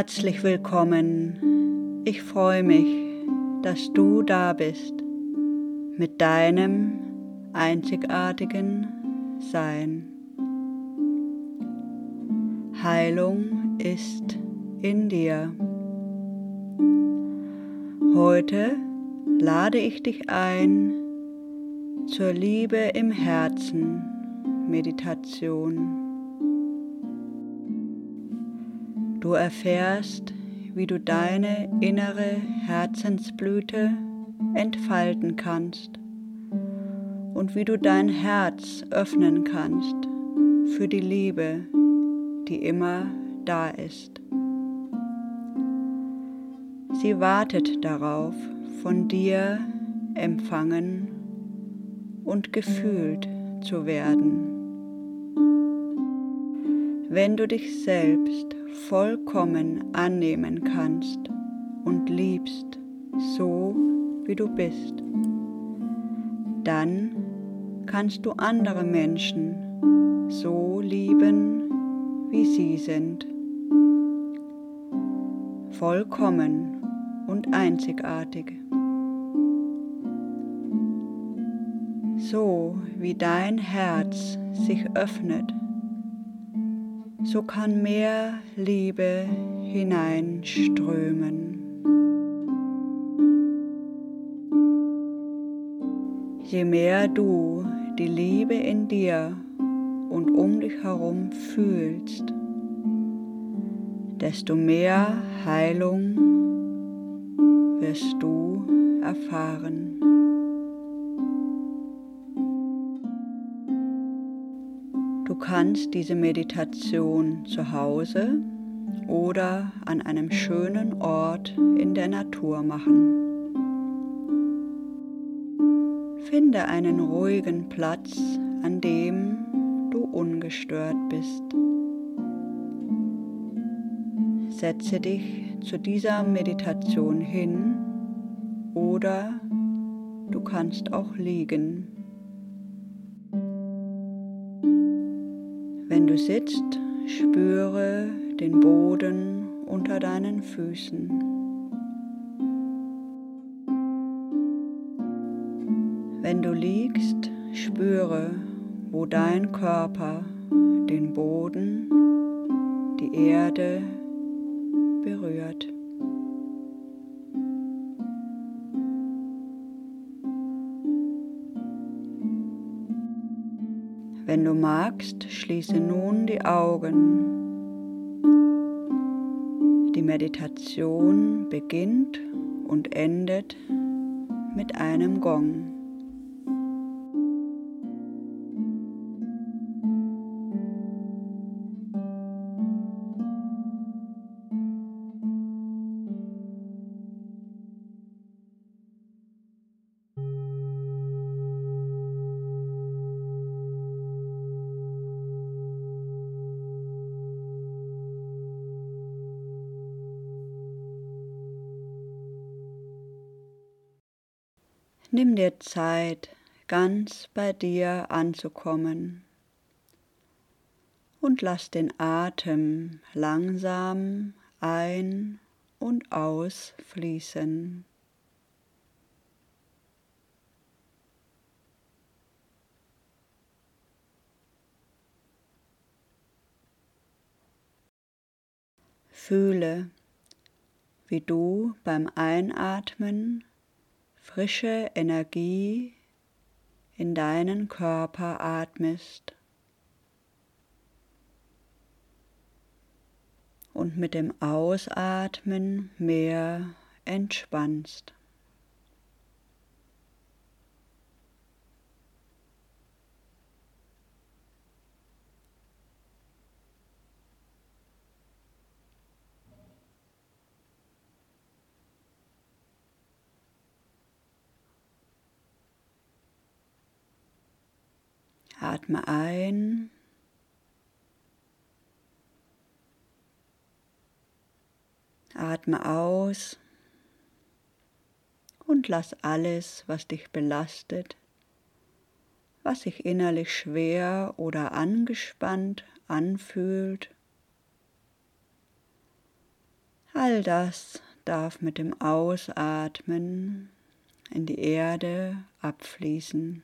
Herzlich willkommen. Ich freue mich, dass du da bist mit deinem einzigartigen Sein. Heilung ist in dir. Heute lade ich dich ein zur Liebe im Herzen Meditation. Du erfährst, wie du deine innere Herzensblüte entfalten kannst und wie du dein Herz öffnen kannst für die Liebe, die immer da ist. Sie wartet darauf, von dir empfangen und gefühlt zu werden. Wenn du dich selbst vollkommen annehmen kannst und liebst, so wie du bist, dann kannst du andere Menschen so lieben, wie sie sind. Vollkommen und einzigartig. So wie dein Herz sich öffnet so kann mehr Liebe hineinströmen. Je mehr du die Liebe in dir und um dich herum fühlst, desto mehr Heilung wirst du erfahren. Kannst diese Meditation zu Hause oder an einem schönen Ort in der Natur machen. Finde einen ruhigen Platz, an dem du ungestört bist. Setze dich zu dieser Meditation hin oder du kannst auch liegen. Sitzt, spüre den Boden unter deinen Füßen. Wenn du liegst, spüre, wo dein Körper den Boden, die Erde berührt. Wenn du magst, schließe nun die Augen. Die Meditation beginnt und endet mit einem Gong. Nimm dir Zeit, ganz bei dir anzukommen und lass den Atem langsam ein und ausfließen. Fühle, wie du beim Einatmen frische Energie in deinen Körper atmest und mit dem Ausatmen mehr entspannst. Atme ein. Atme aus und lass alles, was dich belastet, was sich innerlich schwer oder angespannt anfühlt, all das darf mit dem Ausatmen in die Erde abfließen.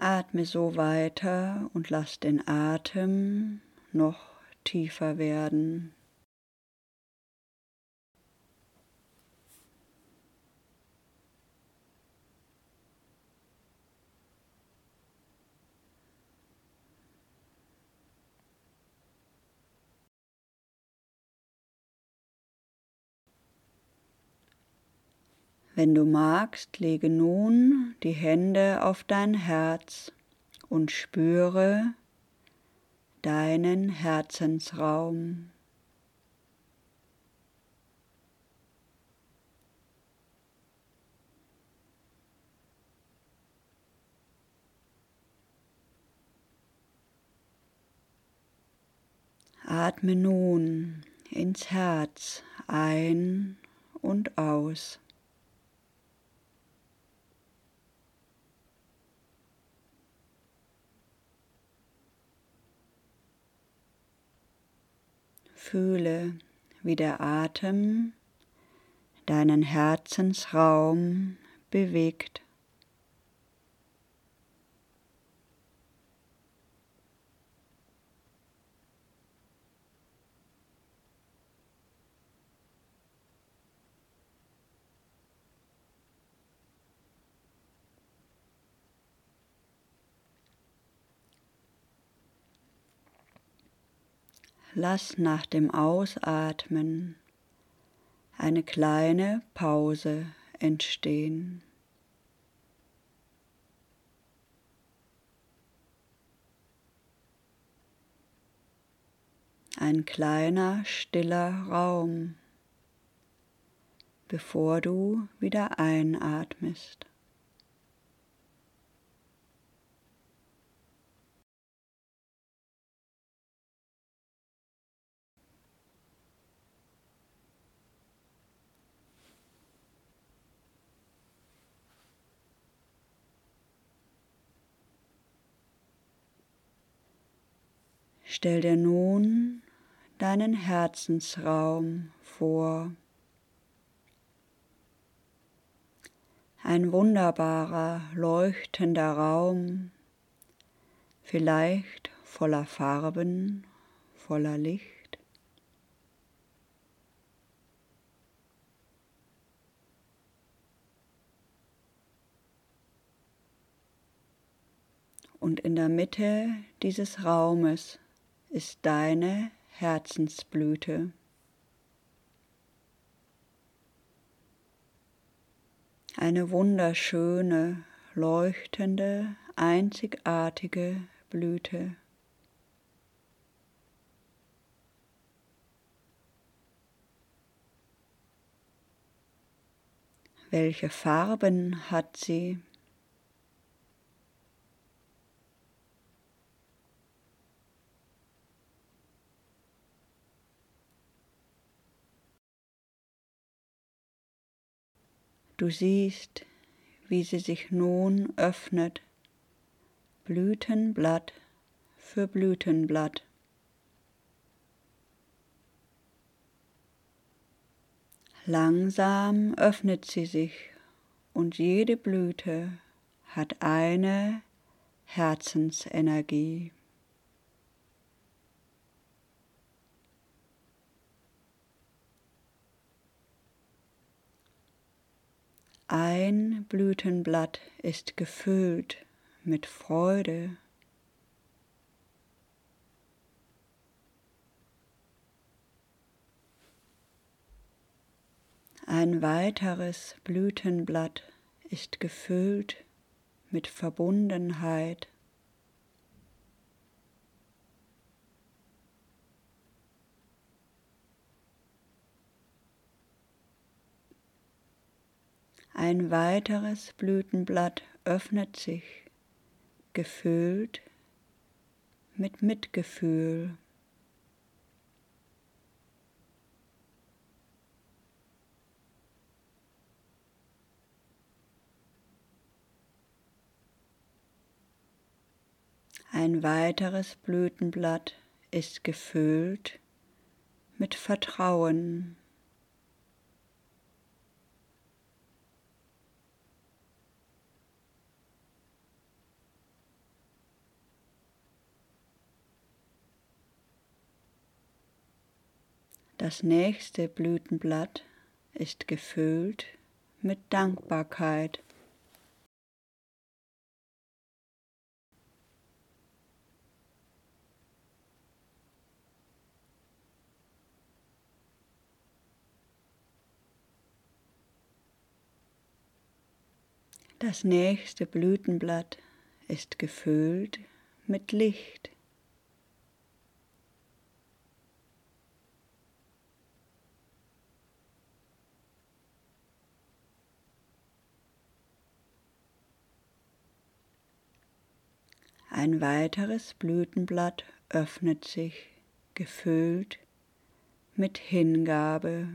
Atme so weiter und lass den Atem noch tiefer werden. Wenn du magst, lege nun die Hände auf dein Herz und spüre deinen Herzensraum. Atme nun ins Herz ein und aus. Fühle, wie der Atem deinen Herzensraum bewegt. Lass nach dem Ausatmen eine kleine Pause entstehen. Ein kleiner stiller Raum, bevor du wieder einatmest. Stell dir nun deinen Herzensraum vor. Ein wunderbarer, leuchtender Raum, vielleicht voller Farben, voller Licht. Und in der Mitte dieses Raumes ist deine Herzensblüte. Eine wunderschöne, leuchtende, einzigartige Blüte. Welche Farben hat sie? Du siehst, wie sie sich nun öffnet, Blütenblatt für Blütenblatt. Langsam öffnet sie sich und jede Blüte hat eine Herzensenergie. Ein Blütenblatt ist gefüllt mit Freude. Ein weiteres Blütenblatt ist gefüllt mit Verbundenheit. Ein weiteres Blütenblatt öffnet sich, gefüllt mit Mitgefühl. Ein weiteres Blütenblatt ist gefüllt mit Vertrauen. Das nächste Blütenblatt ist gefüllt mit Dankbarkeit. Das nächste Blütenblatt ist gefüllt mit Licht. Ein weiteres Blütenblatt öffnet sich, gefüllt mit Hingabe.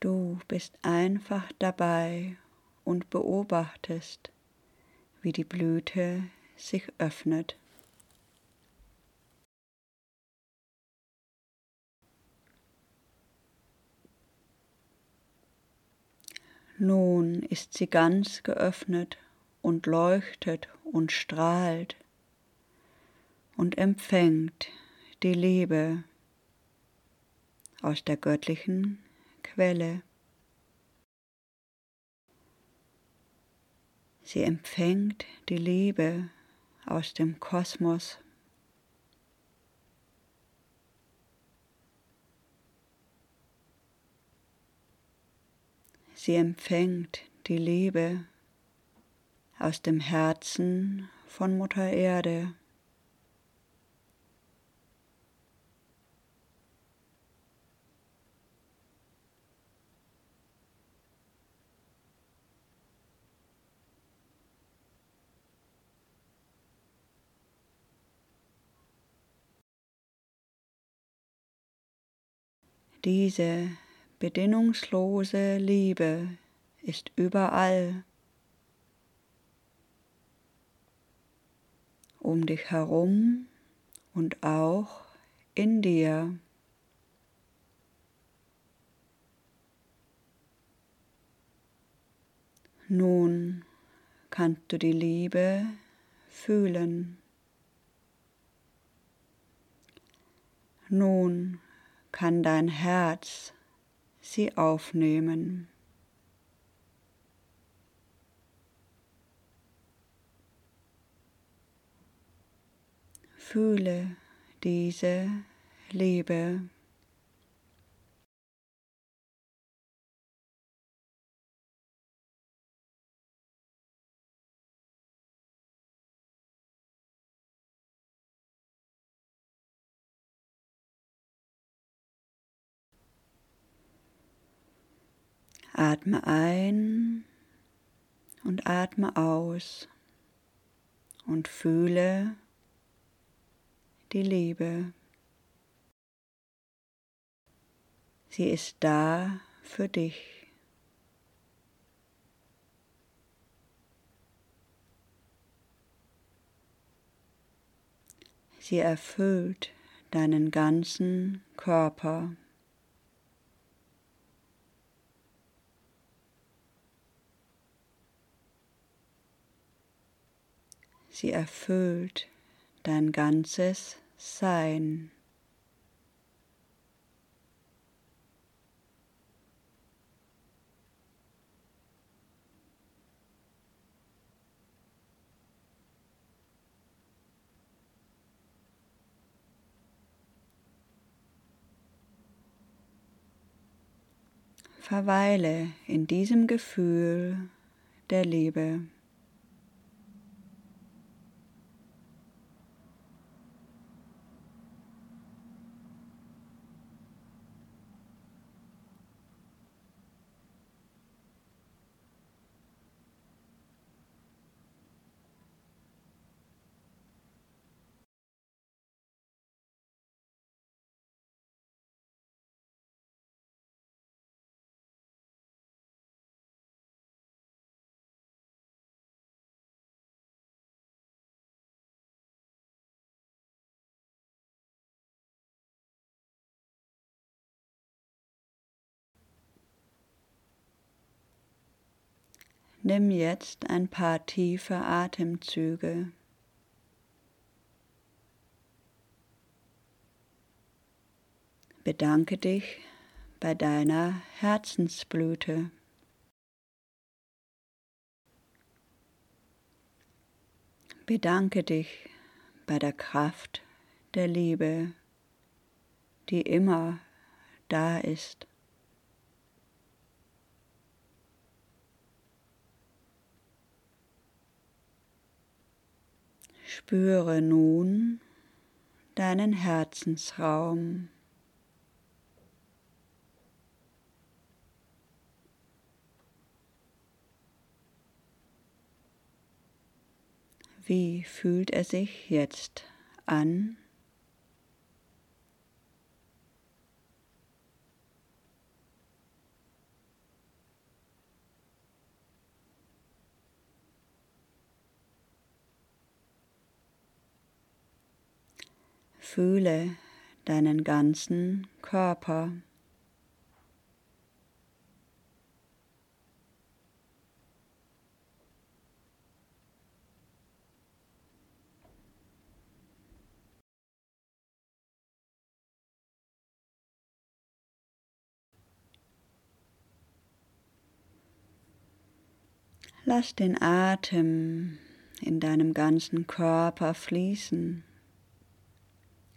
Du bist einfach dabei und beobachtest, wie die Blüte sich öffnet. Nun ist sie ganz geöffnet und leuchtet und strahlt und empfängt die Liebe aus der göttlichen Quelle. Sie empfängt die Liebe aus dem Kosmos. Sie empfängt die Liebe aus dem Herzen von Mutter Erde. Diese bedingungslose Liebe ist überall um dich herum und auch in dir. Nun kannst du die Liebe fühlen. Nun kann dein Herz sie aufnehmen. Fühle diese Liebe. Atme ein und atme aus und fühle die Liebe. Sie ist da für dich. Sie erfüllt deinen ganzen Körper. Sie erfüllt dein ganzes Sein. Verweile in diesem Gefühl der Liebe. Nimm jetzt ein paar tiefe Atemzüge. Bedanke dich bei deiner Herzensblüte. Bedanke dich bei der Kraft der Liebe, die immer da ist. Spüre nun deinen Herzensraum. Wie fühlt er sich jetzt an? Fühle deinen ganzen Körper. Lass den Atem in deinem ganzen Körper fließen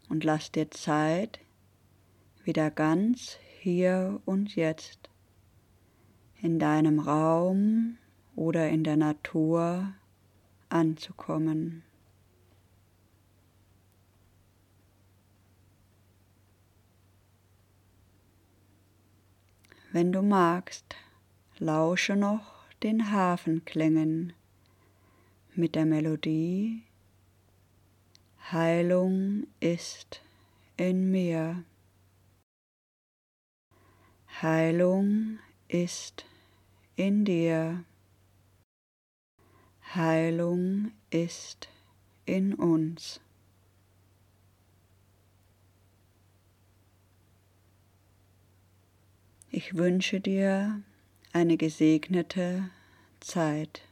und lass dir Zeit, wieder ganz hier und jetzt in deinem Raum oder in der Natur anzukommen. Wenn du magst, lausche noch den Hafenklängen mit der Melodie Heilung ist in mir. Heilung ist in dir. Heilung ist in uns. Ich wünsche dir eine gesegnete Zeit.